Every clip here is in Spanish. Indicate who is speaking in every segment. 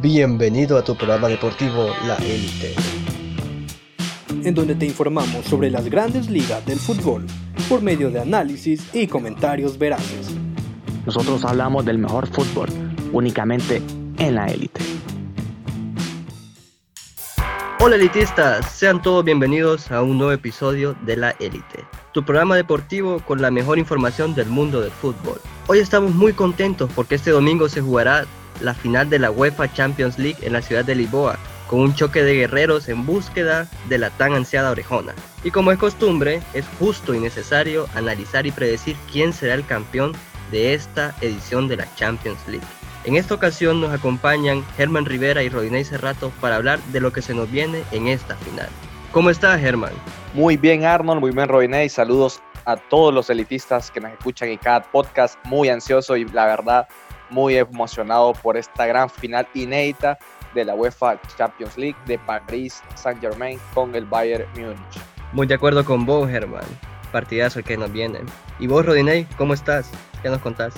Speaker 1: Bienvenido a tu programa deportivo La Élite.
Speaker 2: En donde te informamos sobre las grandes ligas del fútbol por medio de análisis y comentarios veraces.
Speaker 3: Nosotros hablamos del mejor fútbol únicamente en La Élite.
Speaker 1: Hola elitistas, sean todos bienvenidos a un nuevo episodio de La Élite, tu programa deportivo con la mejor información del mundo del fútbol. Hoy estamos muy contentos porque este domingo se jugará la final de la UEFA Champions League en la ciudad de Lisboa, con un choque de guerreros en búsqueda de la tan ansiada orejona. Y como es costumbre, es justo y necesario analizar y predecir quién será el campeón de esta edición de la Champions League. En esta ocasión nos acompañan Germán Rivera y Rodinei Cerrato para hablar de lo que se nos viene en esta final. ¿Cómo estás, Germán?
Speaker 4: Muy bien, Arnold, muy bien, Rodinei. Saludos a todos los elitistas que nos escuchan en cada podcast. Muy ansioso y la verdad muy emocionado por esta gran final inédita de la UEFA Champions League de París Saint-Germain con el Bayern Múnich.
Speaker 1: Muy de acuerdo con vos, Germán. Partidazo que nos viene. ¿Y vos, Rodinei, cómo estás? ¿Qué nos contás?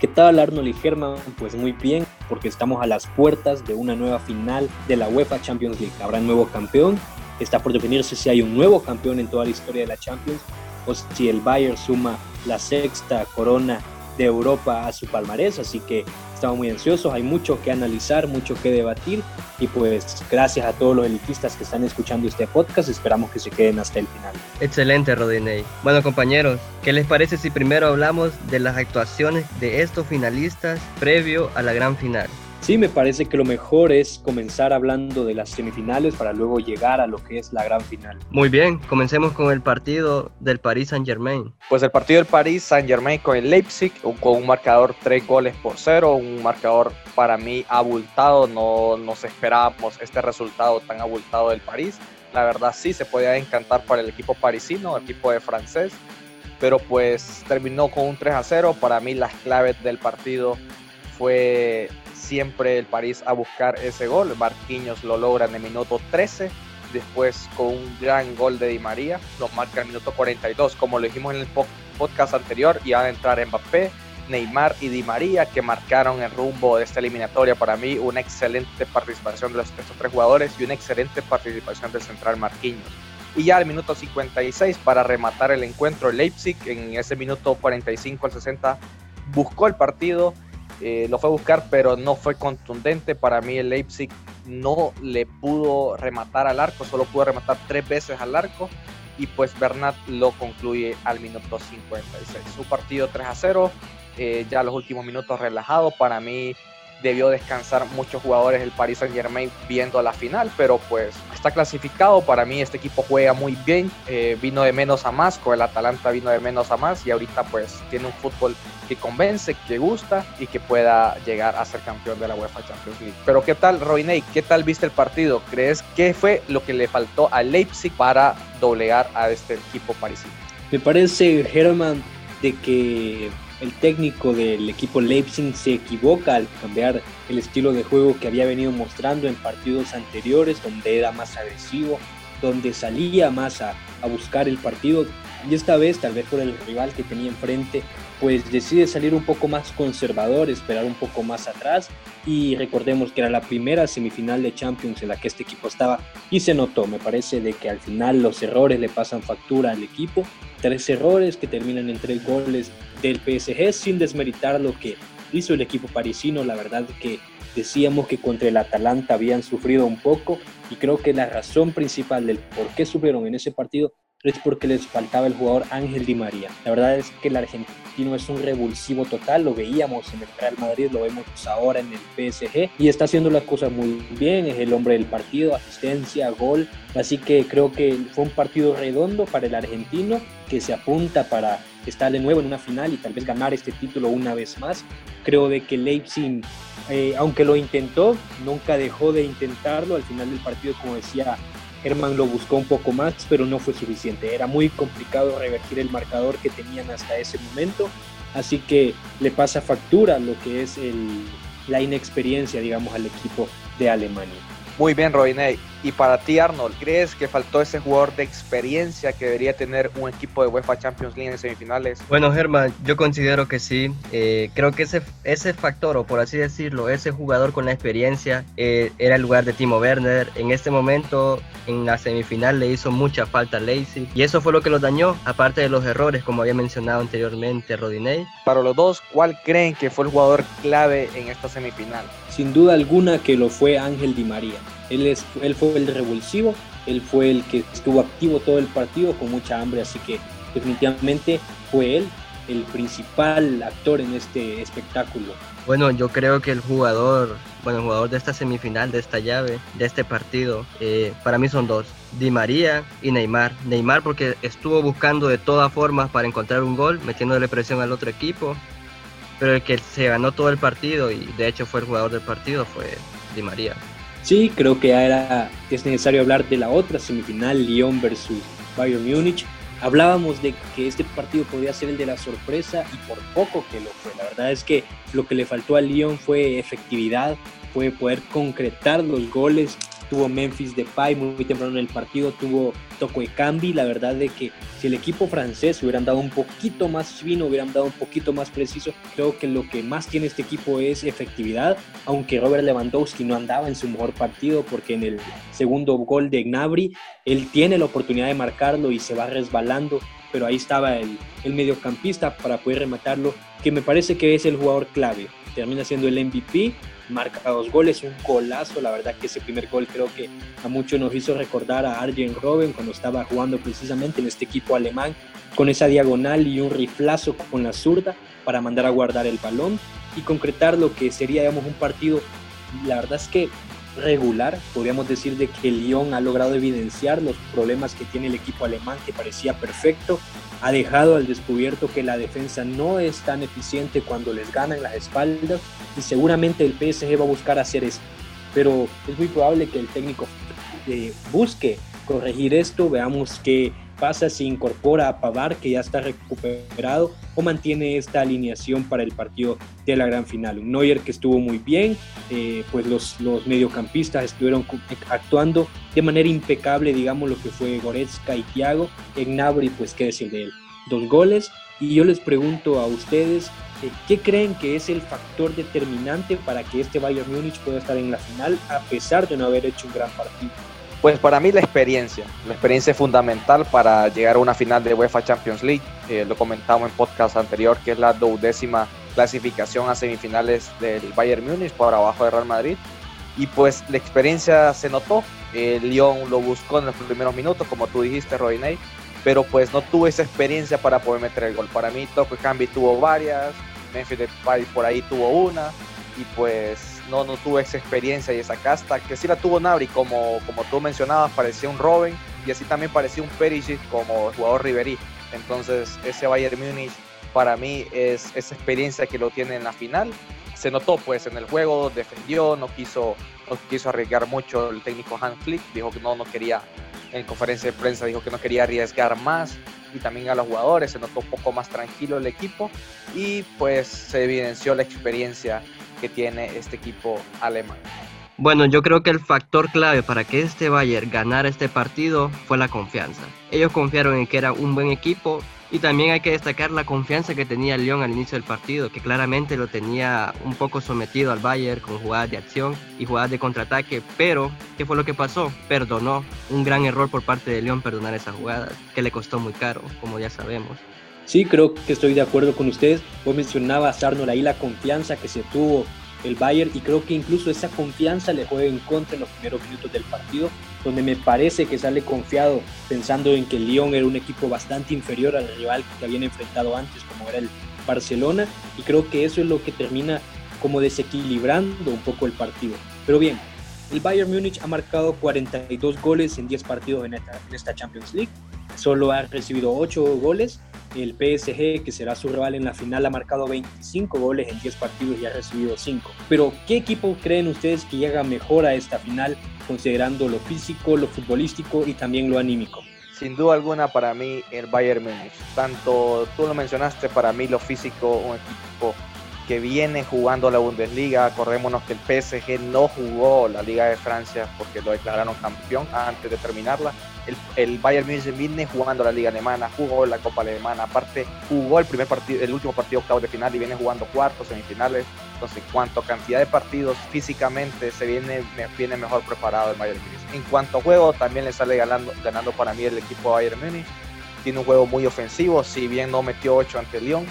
Speaker 2: ¿Qué tal Arnold y Germán? Pues muy bien, porque estamos a las puertas de una nueva final de la UEFA Champions League. Habrá un nuevo campeón, está por definirse si hay un nuevo campeón en toda la historia de la Champions o si el Bayern suma la sexta corona de Europa a su palmarés, así que estamos muy ansiosos, hay mucho que analizar, mucho que debatir y pues gracias a todos los elitistas que están escuchando este podcast, esperamos que se queden hasta el final.
Speaker 1: Excelente, Rodinei. Bueno, compañeros, ¿qué les parece si primero hablamos de las actuaciones de estos finalistas previo a la gran final?
Speaker 2: Sí, me parece que lo mejor es comenzar hablando de las semifinales para luego llegar a lo que es la gran final.
Speaker 1: Muy bien, comencemos con el partido del Paris Saint Germain.
Speaker 4: Pues el partido del Paris Saint Germain con el Leipzig, con un marcador 3 goles por 0, un marcador para mí abultado, no nos esperábamos este resultado tan abultado del París. La verdad sí se podía encantar para el equipo parisino, el equipo de francés, pero pues terminó con un 3 a 0. Para mí las claves del partido fue siempre el París a buscar ese gol. Marquinhos lo logra en el minuto 13. Después con un gran gol de Di María, lo marca en el minuto 42, como lo dijimos en el podcast anterior, y van a entrar Mbappé, Neymar y Di María, que marcaron el rumbo de esta eliminatoria. Para mí, una excelente participación de, estos tres jugadores y una excelente participación del central Marquinhos. Y ya al minuto 56, para rematar el encuentro, Leipzig en ese minuto 45 al 60 buscó el partido, eh, lo fue a buscar, pero no fue contundente. Para mí el Leipzig no le pudo rematar al arco, solo pudo rematar tres veces al arco y pues Bernat lo concluye al minuto 56. Su partido 3 a 0, eh, ya los últimos minutos relajado. Para mí debió descansar muchos jugadores del Paris Saint Germain viendo la final, pero pues está clasificado. Para mí este equipo juega muy bien, eh, vino de menos a más, con el Atalanta vino de menos a más y ahorita pues tiene un fútbol que convence, que gusta y que pueda llegar a ser campeón de la UEFA Champions League. Pero ¿qué tal, Roiney? ¿Qué tal viste el partido? ¿Crees que fue lo que le faltó a Leipzig para doblegar a este equipo parisino?
Speaker 2: Me parece, Herman, de que el técnico del equipo Leipzig se equivoca al cambiar el estilo de juego que había venido mostrando en partidos anteriores, donde era más agresivo, donde salía más a buscar el partido. Y esta vez, tal vez por el rival que tenía enfrente, pues decide salir un poco más conservador, esperar un poco más atrás. Y recordemos que era la primera semifinal de Champions en la que este equipo estaba. Y se notó, me parece de que al final los errores le pasan factura al equipo, tres errores que terminan en tres goles del PSG sin desmeritar lo que hizo el equipo parisino, la verdad que decíamos que contra el Atalanta habían sufrido un poco. Y creo que la razón principal del por qué sufrieron en ese partido es porque les faltaba el jugador Ángel Di María. La verdad es que el argentino es un revulsivo total, lo veíamos en el Real Madrid, lo vemos ahora en el PSG y está haciendo las cosas muy bien, es el hombre del partido, asistencia, gol, así que creo que fue un partido redondo para el argentino que se apunta para estar de nuevo en una final y tal vez ganar este título una vez más. Creo de que Leipzig, eh, aunque lo intentó, nunca dejó de intentarlo. Al final del partido, como decía Herman lo buscó un poco más, pero no fue suficiente. Era muy complicado revertir el marcador que tenían hasta ese momento, así que le pasa factura lo que es la inexperiencia, digamos, al equipo de Alemania.
Speaker 4: Muy bien, Roiney. Y para ti, Arnold, ¿crees que faltó ese jugador de experiencia que debería tener un equipo de UEFA Champions League en semifinales?
Speaker 1: Bueno, Germán, yo considero que sí. Eh, creo que ese, ese factor, o por así decirlo, ese jugador con la experiencia eh, era el lugar de Timo Werner. En este momento, en la semifinal, le hizo mucha falta a Lacey. Y eso fue lo que lo dañó, aparte de los errores, como había mencionado anteriormente Rodinei.
Speaker 4: Para los dos, ¿cuál creen que fue el jugador clave en esta semifinal?
Speaker 2: Sin duda alguna que lo fue Ángel Di María. Él, es, él fue el revulsivo, él fue el que estuvo activo todo el partido con mucha hambre, así que definitivamente fue él el principal actor en este espectáculo.
Speaker 1: Bueno, yo creo que el jugador, bueno, el jugador de esta semifinal, de esta llave, de este partido, eh, para mí son dos, Di María y Neymar. Neymar porque estuvo buscando de todas formas para encontrar un gol, metiéndole presión al otro equipo, pero el que se ganó todo el partido y de hecho fue el jugador del partido fue Di María.
Speaker 2: Sí, creo que era, es necesario hablar de la otra semifinal, Lyon versus Bayern Múnich. Hablábamos de que este partido podía ser el de la sorpresa y por poco que lo fue. La verdad es que lo que le faltó al Lyon fue efectividad, fue poder concretar los goles tuvo Memphis Depay muy temprano en el partido, tuvo Toco Cambi, la verdad de que si el equipo francés hubieran dado un poquito más fino, hubieran dado un poquito más preciso, creo que lo que más tiene este equipo es efectividad, aunque Robert Lewandowski no andaba en su mejor partido porque en el segundo gol de Gnabry, él tiene la oportunidad de marcarlo y se va resbalando, pero ahí estaba el, el mediocampista para poder rematarlo, que me parece que es el jugador clave, termina siendo el MVP marca dos goles, un golazo, la verdad que ese primer gol creo que a muchos nos hizo recordar a Arjen Robben cuando estaba jugando precisamente en este equipo alemán, con esa diagonal y un riflazo con la zurda para mandar a guardar el balón y concretar lo que sería digamos, un partido, la verdad es que regular, podríamos decir de que Lyon ha logrado evidenciar los problemas que tiene el equipo alemán, que parecía perfecto, ha dejado al descubierto que la defensa no es tan eficiente cuando les ganan las espaldas y seguramente el PSG va a buscar hacer esto. Pero es muy probable que el técnico eh, busque corregir esto, veamos qué pasa si incorpora a Pavar, que ya está recuperado, o mantiene esta alineación para el partido de la gran final. Un Neuer que estuvo muy bien, eh, pues los, los mediocampistas estuvieron actuando de manera impecable, digamos, lo que fue Goretzka y Thiago. En Nabri, pues qué decir de él. Dos goles. Y yo les pregunto a ustedes, eh, ¿qué creen que es el factor determinante para que este Bayern Múnich pueda estar en la final a pesar de no haber hecho un gran partido?
Speaker 4: Pues para mí la experiencia, la experiencia es fundamental para llegar a una final de UEFA Champions League. Eh, lo comentamos en podcast anterior, que es la duodécima clasificación a semifinales del Bayern Múnich por abajo de Real Madrid. Y pues la experiencia se notó. Lyon lo buscó en los primeros minutos, como tú dijiste, Rodinei, pero pues no tuvo esa experiencia para poder meter el gol. Para mí, Toko Cambi tuvo varias, Memphis Depay por ahí tuvo una, y pues no, no tuvo esa experiencia y esa casta, que sí la tuvo Nabri, como, como tú mencionabas, parecía un Robin y así también parecía un Perisic como jugador Riverí. Entonces ese Bayern Múnich para mí es esa experiencia que lo tiene en la final. Se notó pues en el juego, defendió, no quiso, no quiso arriesgar mucho el técnico Hans Flick, dijo que no, no quería, en conferencia de prensa dijo que no quería arriesgar más y también a los jugadores, se notó un poco más tranquilo el equipo y pues se evidenció la experiencia que tiene este equipo alemán.
Speaker 1: Bueno, yo creo que el factor clave para que este Bayern ganara este partido fue la confianza. Ellos confiaron en que era un buen equipo y también hay que destacar la confianza que tenía Lyon al inicio del partido, que claramente lo tenía un poco sometido al Bayern con jugadas de acción y jugadas de contraataque, pero ¿qué fue lo que pasó? Perdonó. Un gran error por parte de Lyon perdonar esas jugadas, que le costó muy caro, como ya sabemos.
Speaker 2: Sí, creo que estoy de acuerdo con ustedes. Vos mencionabas, Arnold, ahí la confianza que se tuvo el Bayern y creo que incluso esa confianza le juega en contra en los primeros minutos del partido, donde me parece que sale confiado pensando en que el Lyon era un equipo bastante inferior al rival que habían enfrentado antes, como era el Barcelona, y creo que eso es lo que termina como desequilibrando un poco el partido. Pero bien, el Bayern Múnich ha marcado 42 goles en 10 partidos en esta, en esta Champions League, solo ha recibido 8 goles el PSG, que será su rival en la final, ha marcado 25 goles en 10 partidos y ha recibido 5. Pero, ¿qué equipo creen ustedes que llega mejor a esta final, considerando lo físico, lo futbolístico y también lo anímico?
Speaker 4: Sin duda alguna, para mí, el Bayern Múnich. Tanto tú lo mencionaste, para mí, lo físico, un equipo que viene jugando la Bundesliga. Acordémonos que el PSG no jugó la Liga de Francia porque lo declararon campeón antes de terminarla. El, el Bayern Múnich viene jugando la Liga Alemana, jugó la Copa Alemana, aparte jugó el primer partido, el último partido octavo de final y viene jugando cuartos, semifinales. Entonces, en cuanto a cantidad de partidos, físicamente se viene, viene mejor preparado el Bayern Múnich. En cuanto a juego, también le sale ganando, ganando para mí el equipo Bayern Múnich. Tiene un juego muy ofensivo, si bien no metió 8 ante Lyon,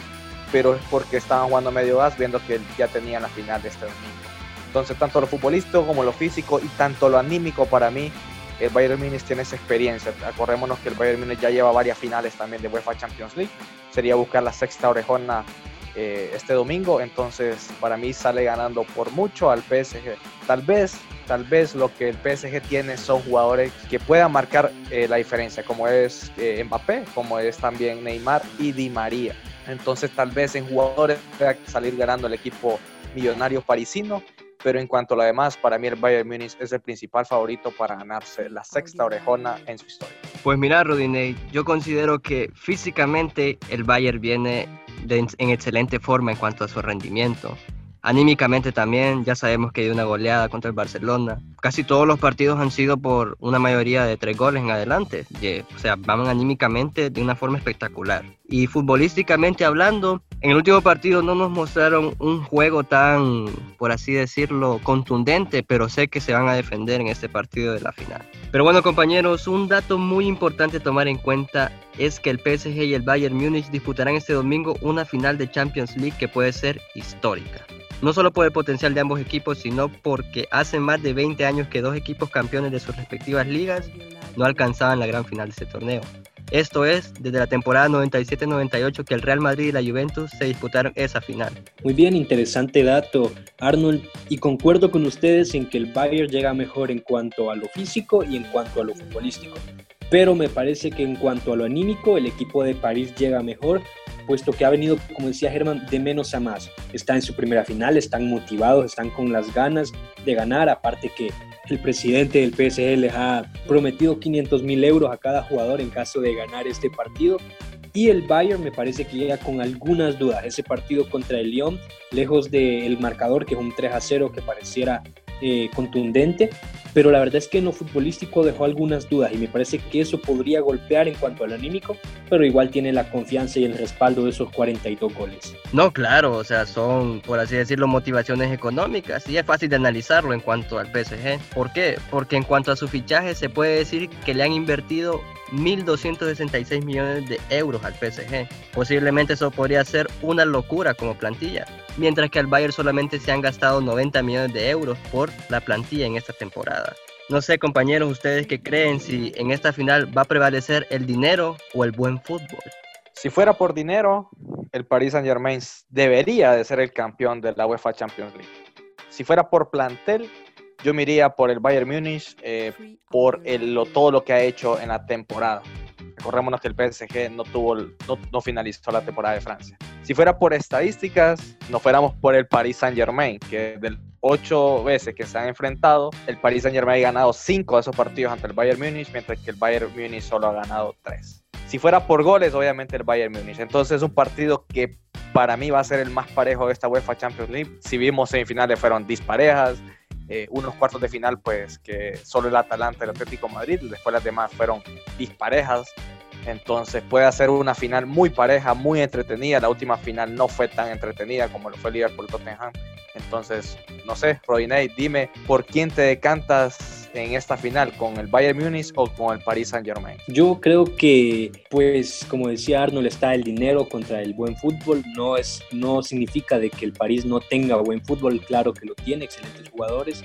Speaker 4: pero es porque estaban jugando medio gas, viendo que ya tenían la final de este domingo. Entonces, tanto lo futbolístico como lo físico y tanto lo anímico para mí, el Bayern Munich tiene esa experiencia. Acordémonos que el Bayern Munich ya lleva varias finales también de UEFA Champions League. Sería buscar la sexta orejona eh, este domingo, entonces para mí sale ganando por mucho al PSG. Tal vez, tal vez lo que el PSG tiene son jugadores que puedan marcar eh, la diferencia, como es eh, Mbappé, como es también Neymar y Di María. Entonces tal vez en jugadores pueda salir ganando el equipo millonario parisino, pero en cuanto a lo demás, para mí el Bayern Múnich es el principal favorito para ganarse la sexta orejona en su historia.
Speaker 1: Pues mira, Rodinei, yo considero que físicamente el Bayern viene en excelente forma en cuanto a su rendimiento. Anímicamente también, ya sabemos que hay una goleada contra el Barcelona. Casi todos los partidos han sido por una mayoría de tres goles en adelante. O sea, van anímicamente de una forma espectacular. Y futbolísticamente hablando, en el último partido no nos mostraron un juego tan, por así decirlo, contundente, pero sé que se van a defender en este partido de la final. Pero bueno, compañeros, un dato muy importante a tomar en cuenta es que el PSG y el Bayern Múnich disputarán este domingo una final de Champions League que puede ser histórica no solo por el potencial de ambos equipos, sino porque hace más de 20 años que dos equipos campeones de sus respectivas ligas no alcanzaban la gran final de este torneo. Esto es, desde la temporada 97-98 que el Real Madrid y la Juventus se disputaron esa final.
Speaker 2: Muy bien, interesante dato, Arnold, y concuerdo con ustedes en que el Bayern llega mejor en cuanto a lo físico y en cuanto a lo futbolístico. Pero me parece que en cuanto a lo anímico, el equipo de París llega mejor puesto que ha venido, como decía Germán, de menos a más. Está en su primera final, están motivados, están con las ganas de ganar, aparte que el presidente del PSG les ha prometido 500 mil euros a cada jugador en caso de ganar este partido. Y el Bayern me parece que llega con algunas dudas. Ese partido contra el Lyon, lejos del marcador, que es un 3 a 0 que pareciera eh, contundente, pero la verdad es que en lo futbolístico dejó algunas dudas y me parece que eso podría golpear en cuanto al anímico, pero igual tiene la confianza y el respaldo de esos 42 goles.
Speaker 1: No, claro, o sea, son, por así decirlo, motivaciones económicas y es fácil de analizarlo en cuanto al PSG. ¿Por qué? Porque en cuanto a su fichaje se puede decir que le han invertido 1.266 millones de euros al PSG. Posiblemente eso podría ser una locura como plantilla, mientras que al Bayern solamente se han gastado 90 millones de euros por la plantilla en esta temporada. No sé, compañeros, ustedes qué creen si en esta final va a prevalecer el dinero o el buen fútbol.
Speaker 4: Si fuera por dinero, el Paris Saint-Germain debería de ser el campeón de la UEFA Champions League. Si fuera por plantel, yo me iría por el Bayern Múnich, eh, por el, todo lo que ha hecho en la temporada. Recordémonos que el PSG no, tuvo, no, finalizó la temporada de Francia. Si fuera por estadísticas, no fuéramos por el Paris Saint Germain, que de ocho veces que se han enfrentado, el Paris Saint Germain ha ganado cinco de esos partidos ante el Bayern Múnich, mientras que el Bayern Múnich solo ha ganado tres. Si fuera por goles, obviamente el Bayern Múnich. Entonces es un partido que para mí va a ser el más parejo de esta UEFA Champions League. Si vimos semifinales fueron disparejas, eh, unos cuartos de final, pues que solo el Atalanta y el Atlético Madrid, después las demás fueron disparejas. Entonces puede ser una final muy pareja, muy entretenida. La última final no fue tan entretenida como lo fue Liverpool Tottenham. Entonces, no sé, Rodinei, dime por quién te decantas en esta final, con el Bayern Múnich o con el Paris Saint Germain.
Speaker 2: Yo creo que, pues, como decía Arnold, está el dinero contra el buen fútbol. No es, no significa de que el París no tenga buen fútbol, claro que lo tiene, excelentes jugadores.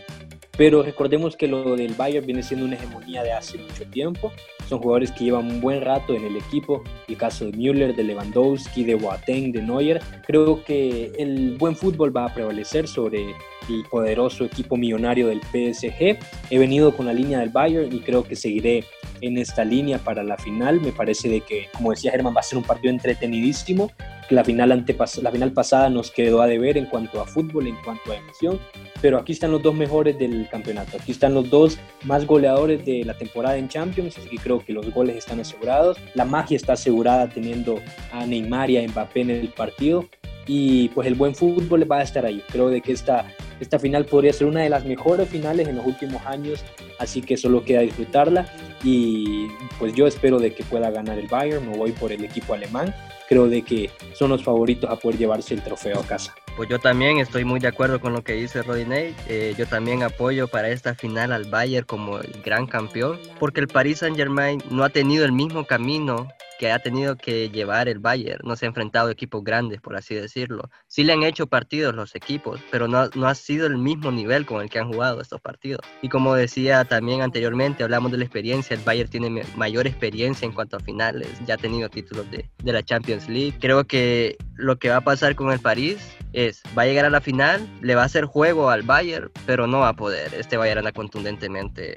Speaker 2: Pero recordemos que lo del Bayern viene siendo una hegemonía de hace mucho tiempo. Son jugadores que llevan un buen rato en el equipo. El caso de Müller, de Lewandowski, de Boateng, de Neuer. Creo que el buen fútbol va a prevalecer sobre el poderoso equipo millonario del PSG. He venido con la línea del Bayern y creo que seguiré en esta línea para la final. Me parece de que, como decía Germán, va a ser un partido entretenidísimo. La final, la final pasada nos quedó a deber en cuanto a fútbol, en cuanto a emoción. Pero aquí están los dos mejores del campeonato. Aquí están los dos más goleadores de la temporada en Champions. Así que creo que los goles están asegurados. La magia está asegurada teniendo a Neymar y a Mbappé en el partido y pues el buen fútbol va a estar ahí. Creo de que esta, esta final podría ser una de las mejores finales en los últimos años, así que solo queda disfrutarla y pues yo espero de que pueda ganar el Bayern, me voy por el equipo alemán, creo de que son los favoritos a poder llevarse el trofeo a casa.
Speaker 1: Pues yo también estoy muy de acuerdo con lo que dice Rodinei. Eh, yo también apoyo para esta final al Bayern como el gran campeón, porque el Paris Saint Germain no ha tenido el mismo camino que ha tenido que llevar el Bayern. No se ha enfrentado a equipos grandes, por así decirlo. Sí le han hecho partidos los equipos, pero no, no ha sido el mismo nivel con el que han jugado estos partidos. Y como decía también anteriormente, hablamos de la experiencia. El Bayern tiene mayor experiencia en cuanto a finales. Ya ha tenido títulos de, de la Champions League. Creo que lo que va a pasar con el París es, va a llegar a la final, le va a hacer juego al Bayern, pero no va a poder. Este Bayern anda contundentemente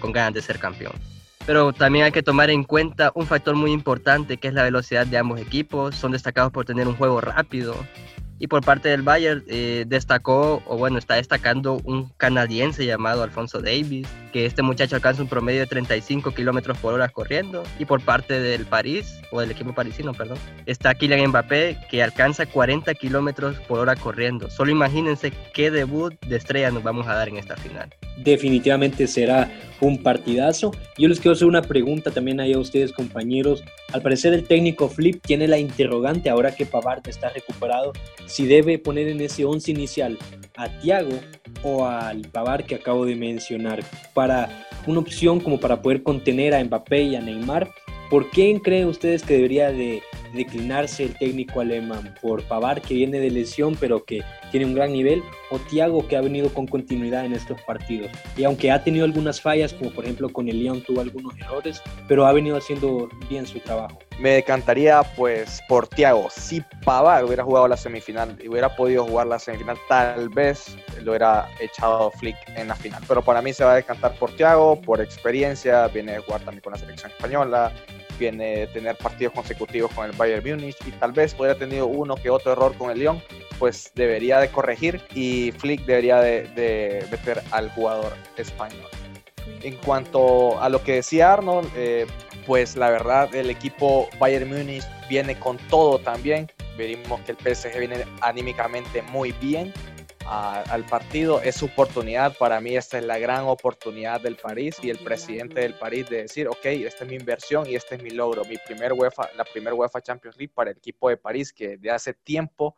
Speaker 1: con ganas de ser campeón pero también hay que tomar en cuenta un factor muy importante que es la velocidad de ambos equipos. Son destacados por tener un juego rápido. Y por parte del Bayern eh, destacó, o bueno, está destacando un canadiense llamado Alfonso Davis, que este muchacho alcanza un promedio de 35 kilómetros por hora corriendo. Y por parte del París, o del equipo parisino, perdón, está Kylian Mbappé, que alcanza 40 kilómetros por hora corriendo. Solo imagínense qué debut de estrella nos vamos a dar en esta final
Speaker 2: definitivamente será un partidazo. Yo les quiero hacer una pregunta también ahí a ustedes, compañeros. Al parecer el técnico Flip tiene la interrogante, ahora que Pavard está recuperado, si debe poner en ese once inicial a Thiago o al Pavard que acabo de mencionar para una opción como para poder contener a Mbappé y a Neymar. ¿Por quién creen ustedes que debería de declinarse el técnico alemán? ¿Por Pavard que viene de lesión pero que tiene un gran nivel? ¿O Thiago que ha venido con continuidad en estos partidos? Y aunque ha tenido algunas fallas, como por ejemplo con el León tuvo algunos errores, pero ha venido haciendo bien su trabajo.
Speaker 4: Me decantaría pues por Thiago. Si Pavard hubiera jugado la semifinal y hubiera podido jugar la semifinal, tal vez lo hubiera echado Flick en la final. Pero para mí se va a decantar por Thiago, por experiencia, viene a jugar también con la selección española, viene de tener partidos consecutivos con el Bayern Múnich y tal vez hubiera tenido uno que otro error con el Lyon, pues debería de corregir y Flick debería de, meter al jugador español. En cuanto a lo que decía Arnold, eh, pues la verdad el equipo Bayern Múnich viene con todo también. Veremos que el PSG viene anímicamente muy bien al partido. Es su oportunidad. Para mí esta es la gran oportunidad del París y el presidente del París de decir, ok, esta es mi inversión y este es mi logro. Mi primer UEFA, la primera UEFA Champions League para el equipo de París que de hace tiempo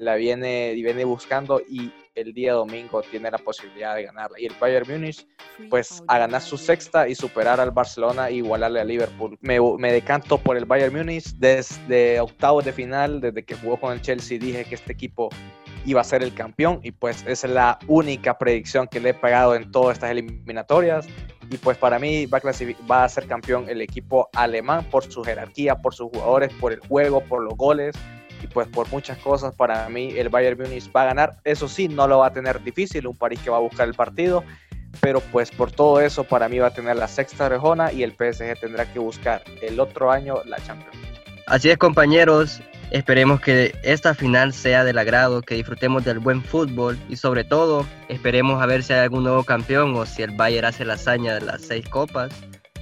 Speaker 4: la viene, viene buscando y el día domingo tiene la posibilidad de ganarla. Y el Bayern Múnich, pues a ganar su sexta y superar al Barcelona e igualarle a Liverpool. Me, me decanto por el Bayern Múnich desde octavos de final, desde que jugó con el Chelsea, dije que este equipo iba a ser el campeón. Y pues es la única predicción que le he pagado en todas estas eliminatorias. Y pues para mí va a, va a ser campeón el equipo alemán por su jerarquía, por sus jugadores, por el juego, por los goles. Y pues por muchas cosas para mí el Bayern Munich va a ganar, eso sí, no lo va a tener difícil, un París que va a buscar el partido, pero pues por todo eso para mí va a tener la sexta orejona y el PSG tendrá que buscar el otro año la Champions.
Speaker 1: Así es compañeros, Esperemos que esta final sea del agrado, que disfrutemos del buen fútbol y sobre todo esperemos a ver si hay algún nuevo campeón o si el Bayern hace la hazaña de las seis copas.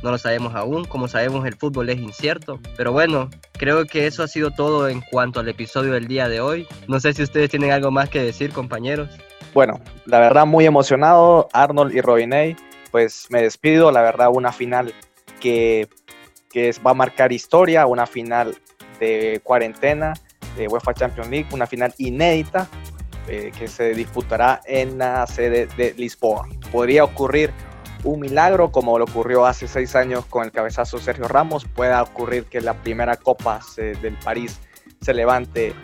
Speaker 1: No lo sabemos aún, como sabemos el fútbol es incierto. Pero bueno, creo que eso ha sido todo en cuanto al episodio del día de hoy. No sé si ustedes tienen algo más que decir, compañeros.
Speaker 4: Bueno, la verdad muy emocionado, Arnold y Robiney. Pues me despido, la verdad una final que, que va a marcar historia, una final de cuarentena de UEFA Champions League, una final inédita eh, que se disputará en la sede de Lisboa. Podría ocurrir un milagro como lo ocurrió hace seis años con el cabezazo Sergio Ramos, pueda ocurrir que la primera copa del París se levante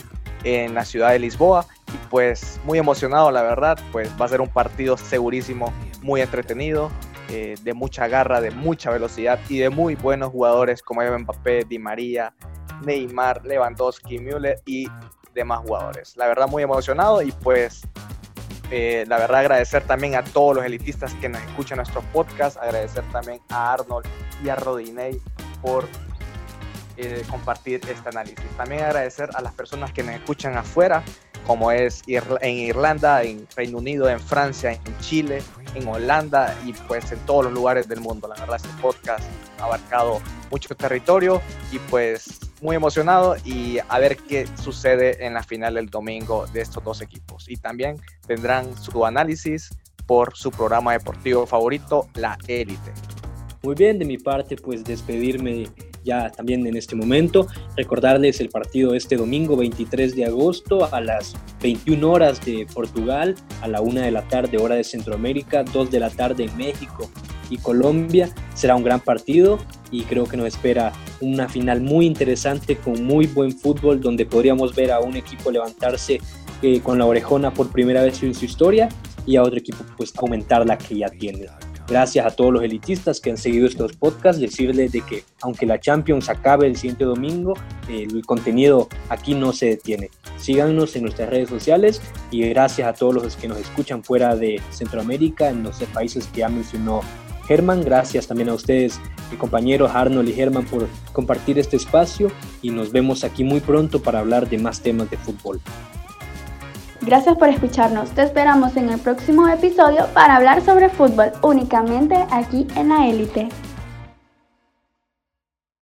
Speaker 4: en la ciudad de Lisboa y pues muy emocionado la verdad, pues va a ser un partido segurísimo, muy entretenido, eh, de mucha garra, de mucha velocidad y de muy buenos jugadores como Mbappé, Di María, Neymar, Lewandowski, Müller y demás jugadores. La verdad muy emocionado y pues eh, la verdad agradecer también a todos los elitistas que nos escuchan nuestros podcasts, agradecer también a Arnold y a Rodinei por eh, compartir este análisis. También agradecer a las personas que nos escuchan afuera, como es en Irlanda, en Reino Unido, en Francia, en Chile, en Holanda y pues en todos los lugares del mundo. La verdad este podcast ha abarcado mucho territorio y pues muy emocionado y a ver qué sucede en la final del domingo de estos dos equipos. Y también tendrán su análisis por su programa deportivo favorito, La Élite.
Speaker 2: Muy bien, de mi parte, pues despedirme ya también en este momento. Recordarles el partido este domingo 23 de agosto a las 21 horas de Portugal, a la 1 de la tarde hora de Centroamérica, 2 de la tarde en México y Colombia. Será un gran partido y creo que nos espera una final muy interesante con muy buen fútbol donde podríamos ver a un equipo levantarse eh, con la orejona por primera vez en su historia y a otro equipo pues aumentar la que ya tiene. Gracias a todos los elitistas que han seguido estos podcasts, decirles de que aunque la Champions acabe el siguiente domingo, el contenido aquí no se detiene. Síganos en nuestras redes sociales y gracias a todos los que nos escuchan fuera de Centroamérica, en los países que ya mencionó Germán. Gracias también a ustedes, mi compañeros Arnold y Germán, por compartir este espacio y nos vemos aquí muy pronto para hablar de más temas de fútbol.
Speaker 5: Gracias por escucharnos. Te esperamos en el próximo episodio para hablar sobre fútbol únicamente aquí en la élite.